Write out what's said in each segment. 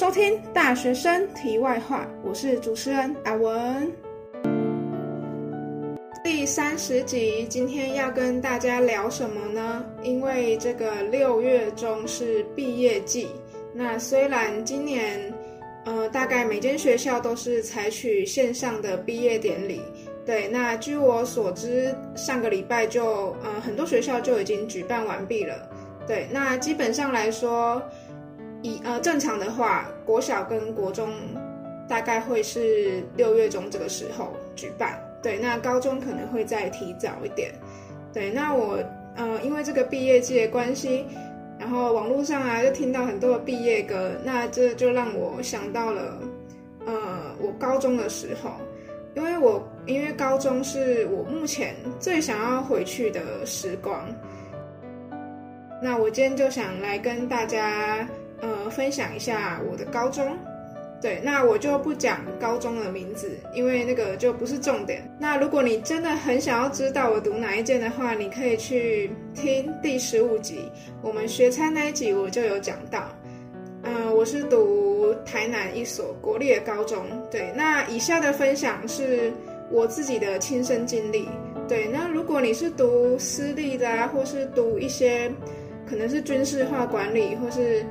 收听《大学生题外话》，我是主持人阿文。第三十集，今天要跟大家聊什么呢？因为这个六月中是毕业季，那虽然今年，呃，大概每间学校都是采取线上的毕业典礼。对，那据我所知，上个礼拜就，呃，很多学校就已经举办完毕了。对，那基本上来说。以呃正常的话，国小跟国中大概会是六月中这个时候举办。对，那高中可能会再提早一点。对，那我呃因为这个毕业季的关系，然后网络上啊就听到很多的毕业歌，那这就让我想到了呃我高中的时候，因为我因为高中是我目前最想要回去的时光。那我今天就想来跟大家。呃，分享一下我的高中，对，那我就不讲高中的名字，因为那个就不是重点。那如果你真的很想要知道我读哪一间的话，你可以去听第十五集，我们学餐那一集我就有讲到。嗯，我是读台南一所国立的高中，对。那以下的分享是我自己的亲身经历，对。那如果你是读私立的啊，或是读一些可能是军事化管理，或是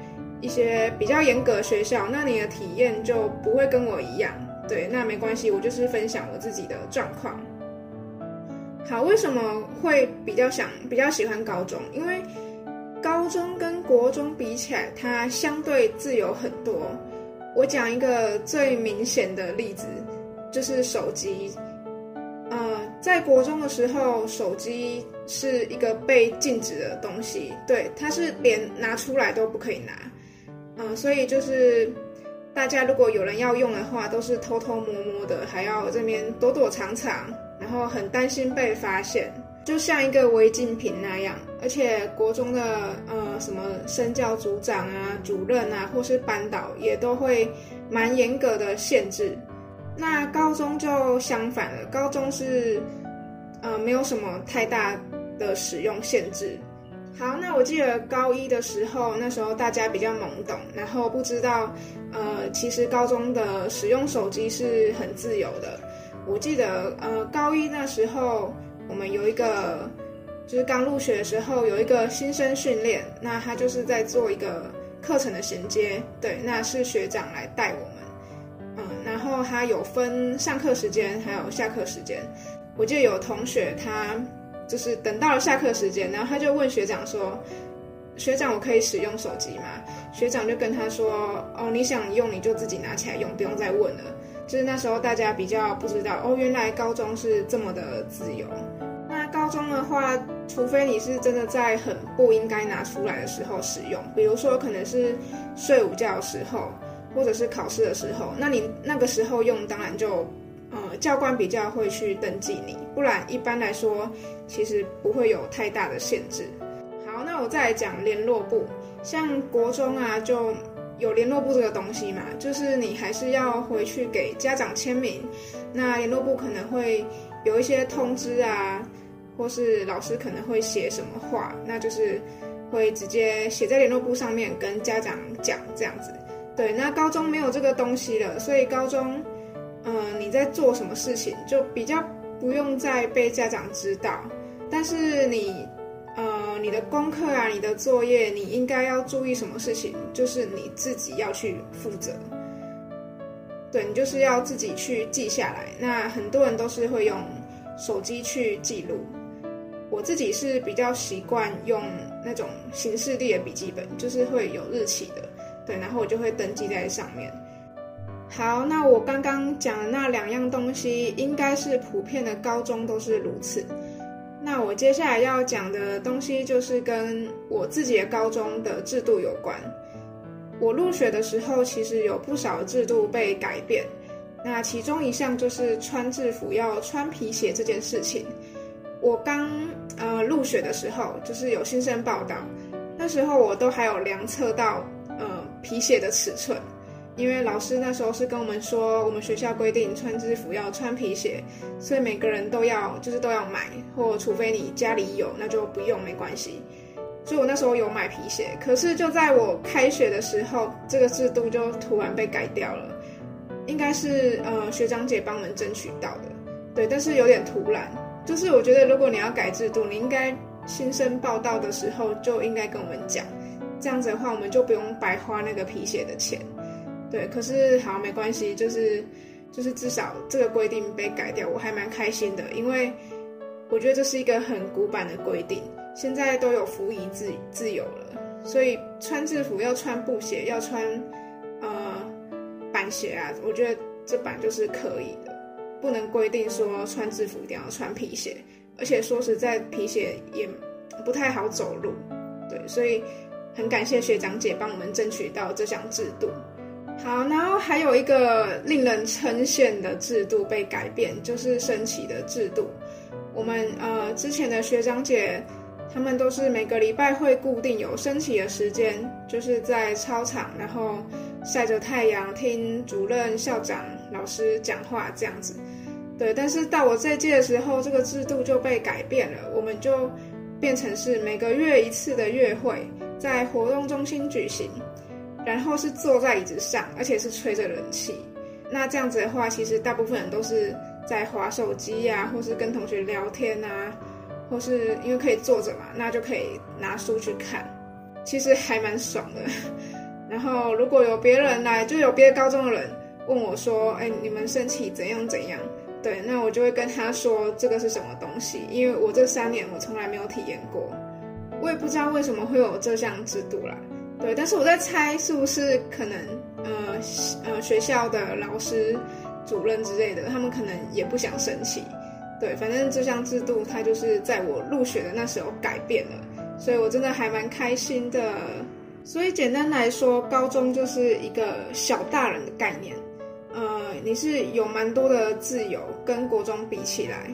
一些比较严格的学校，那你的体验就不会跟我一样。对，那没关系，我就是分享我自己的状况。好，为什么会比较想、比较喜欢高中？因为高中跟国中比起来，它相对自由很多。我讲一个最明显的例子，就是手机。呃，在国中的时候，手机是一个被禁止的东西，对，它是连拿出来都不可以拿。嗯，所以就是大家如果有人要用的话，都是偷偷摸摸的，还要这边躲躲藏藏，然后很担心被发现，就像一个违禁品那样。而且国中的呃什么身教组长啊、主任啊，或是班导也都会蛮严格的限制。那高中就相反了，高中是呃没有什么太大的使用限制。好，那我记得高一的时候，那时候大家比较懵懂，然后不知道，呃，其实高中的使用手机是很自由的。我记得，呃，高一那时候我们有一个，就是刚入学的时候有一个新生训练，那他就是在做一个课程的衔接，对，那是学长来带我们，嗯，然后他有分上课时间还有下课时间。我记得有同学他。就是等到了下课时间，然后他就问学长说：“学长，我可以使用手机吗？”学长就跟他说：“哦，你想用你就自己拿起来用，不用再问了。”就是那时候大家比较不知道哦，原来高中是这么的自由。那高中的话，除非你是真的在很不应该拿出来的时候使用，比如说可能是睡午觉的时候，或者是考试的时候，那你那个时候用，当然就。教官比较会去登记你，不然一般来说其实不会有太大的限制。好，那我再来讲联络部，像国中啊就有联络部这个东西嘛，就是你还是要回去给家长签名，那联络部可能会有一些通知啊，或是老师可能会写什么话，那就是会直接写在联络部上面跟家长讲这样子。对，那高中没有这个东西了，所以高中。嗯，你在做什么事情就比较不用再被家长知道，但是你，呃，你的功课啊，你的作业，你应该要注意什么事情，就是你自己要去负责。对你就是要自己去记下来。那很多人都是会用手机去记录，我自己是比较习惯用那种形式力的笔记本，就是会有日期的，对，然后我就会登记在上面。好，那我刚刚讲的那两样东西，应该是普遍的高中都是如此。那我接下来要讲的东西，就是跟我自己的高中的制度有关。我入学的时候，其实有不少制度被改变。那其中一项就是穿制服要穿皮鞋这件事情。我刚呃入学的时候，就是有新生报道，那时候我都还有量测到呃皮鞋的尺寸。因为老师那时候是跟我们说，我们学校规定穿制服要穿皮鞋，所以每个人都要就是都要买，或除非你家里有，那就不用没关系。所以我那时候有买皮鞋。可是就在我开学的时候，这个制度就突然被改掉了，应该是呃学长姐帮我们争取到的，对，但是有点突然。就是我觉得如果你要改制度，你应该新生报道的时候就应该跟我们讲，这样子的话我们就不用白花那个皮鞋的钱。对，可是好没关系，就是就是至少这个规定被改掉，我还蛮开心的，因为我觉得这是一个很古板的规定，现在都有服仪自自由了，所以穿制服要穿布鞋，要穿呃板鞋啊，我觉得这板就是可以的，不能规定说穿制服一定要穿皮鞋，而且说实在，皮鞋也不太好走路，对，所以很感谢学长姐帮我们争取到这项制度。好，然后还有一个令人称羡的制度被改变，就是升旗的制度。我们呃之前的学长姐，他们都是每个礼拜会固定有升旗的时间，就是在操场，然后晒着太阳听主任、校长、老师讲话这样子。对，但是到我这届的时候，这个制度就被改变了，我们就变成是每个月一次的月会，在活动中心举行。然后是坐在椅子上，而且是吹着冷气。那这样子的话，其实大部分人都是在划手机呀，或是跟同学聊天啊，或是因为可以坐着嘛，那就可以拿书去看，其实还蛮爽的。然后如果有别人来，就有别的高中的人问我说：“哎，你们升旗怎样怎样？”对，那我就会跟他说这个是什么东西，因为我这三年我从来没有体验过，我也不知道为什么会有这项制度啦。对，但是我在猜是不是可能，呃呃，学校的老师、主任之类的，他们可能也不想升旗。对，反正这项制度它就是在我入学的那时候改变了，所以我真的还蛮开心的。所以简单来说，高中就是一个小大人的概念，呃，你是有蛮多的自由，跟国中比起来，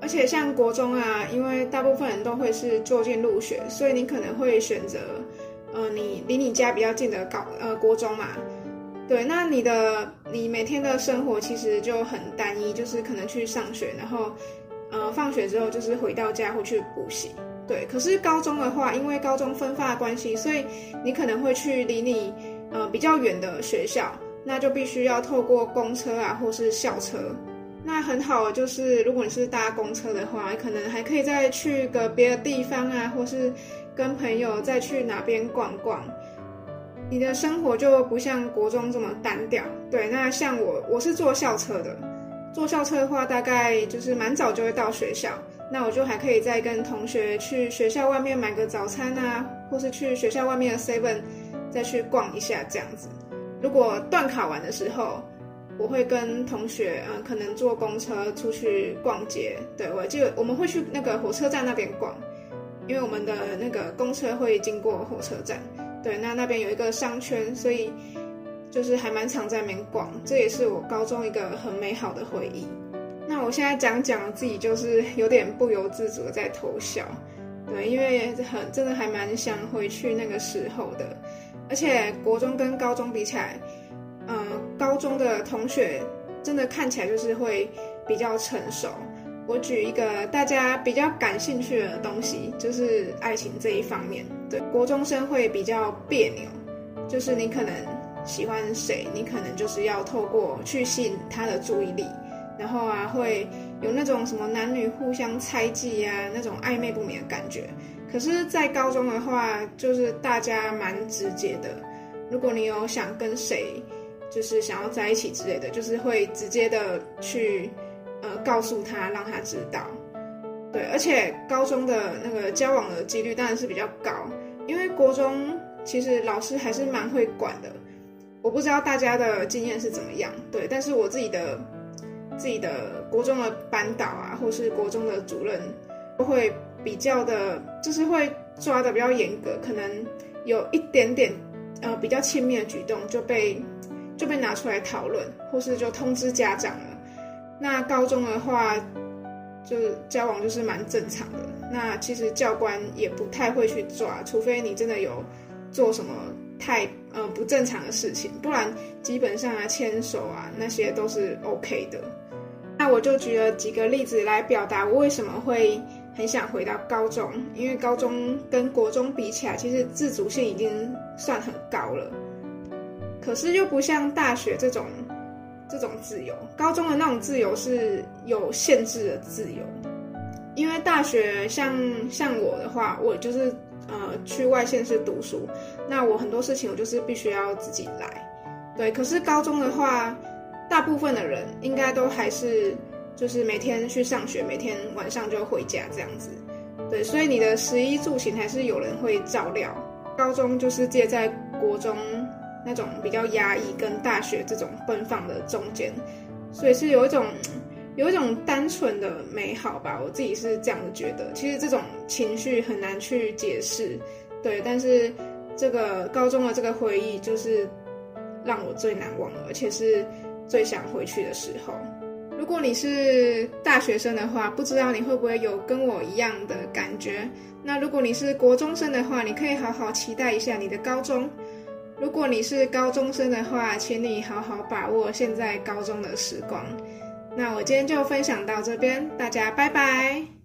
而且像国中啊，因为大部分人都会是就近入学，所以你可能会选择。呃，你离你家比较近的高呃国中嘛，对，那你的你每天的生活其实就很单一，就是可能去上学，然后呃放学之后就是回到家或去补习，对。可是高中的话，因为高中分发的关系，所以你可能会去离你呃比较远的学校，那就必须要透过公车啊或是校车。那很好，就是如果你是搭公车的话，可能还可以再去个别的地方啊，或是。跟朋友再去哪边逛逛，你的生活就不像国中这么单调。对，那像我，我是坐校车的，坐校车的话，大概就是蛮早就会到学校，那我就还可以再跟同学去学校外面买个早餐啊，或是去学校外面的 seven 再去逛一下这样子。如果断考完的时候，我会跟同学，嗯，可能坐公车出去逛街。对我记得我们会去那个火车站那边逛。因为我们的那个公车会经过火车站，对，那那边有一个商圈，所以就是还蛮常在那边逛，这也是我高中一个很美好的回忆。那我现在讲讲自己，就是有点不由自主的在偷笑，对，因为很真的还蛮想回去那个时候的，而且国中跟高中比起来，嗯，高中的同学真的看起来就是会比较成熟。我举一个大家比较感兴趣的东西，就是爱情这一方面。对，国中生会比较别扭，就是你可能喜欢谁，你可能就是要透过去吸引他的注意力，然后啊会有那种什么男女互相猜忌啊，那种暧昧不明的感觉。可是，在高中的话，就是大家蛮直接的，如果你有想跟谁，就是想要在一起之类的，就是会直接的去。呃，告诉他，让他知道，对，而且高中的那个交往的几率当然是比较高，因为国中其实老师还是蛮会管的。我不知道大家的经验是怎么样，对，但是我自己的自己的国中的班导啊，或是国中的主任，都会比较的，就是会抓的比较严格，可能有一点点呃比较亲密的举动就被就被拿出来讨论，或是就通知家长了。那高中的话，就是交往就是蛮正常的。那其实教官也不太会去抓，除非你真的有做什么太呃不正常的事情，不然基本上啊牵手啊那些都是 OK 的。那我就举了几个例子来表达我为什么会很想回到高中，因为高中跟国中比起来，其实自主性已经算很高了。可是又不像大学这种这种自由，高中的那种自由是有限制的自由。因为大学像像我的话，我就是呃去外县市读书，那我很多事情我就是必须要自己来。对，可是高中的话，大部分的人应该都还是。就是每天去上学，每天晚上就回家这样子，对，所以你的食衣住行还是有人会照料。高中就是借在国中那种比较压抑，跟大学这种奔放的中间，所以是有一种有一种单纯的美好吧，我自己是这样子觉得。其实这种情绪很难去解释，对，但是这个高中的这个回忆就是让我最难忘的，而且是最想回去的时候。如果你是大学生的话，不知道你会不会有跟我一样的感觉？那如果你是国中生的话，你可以好好期待一下你的高中；如果你是高中生的话，请你好好把握现在高中的时光。那我今天就分享到这边，大家拜拜。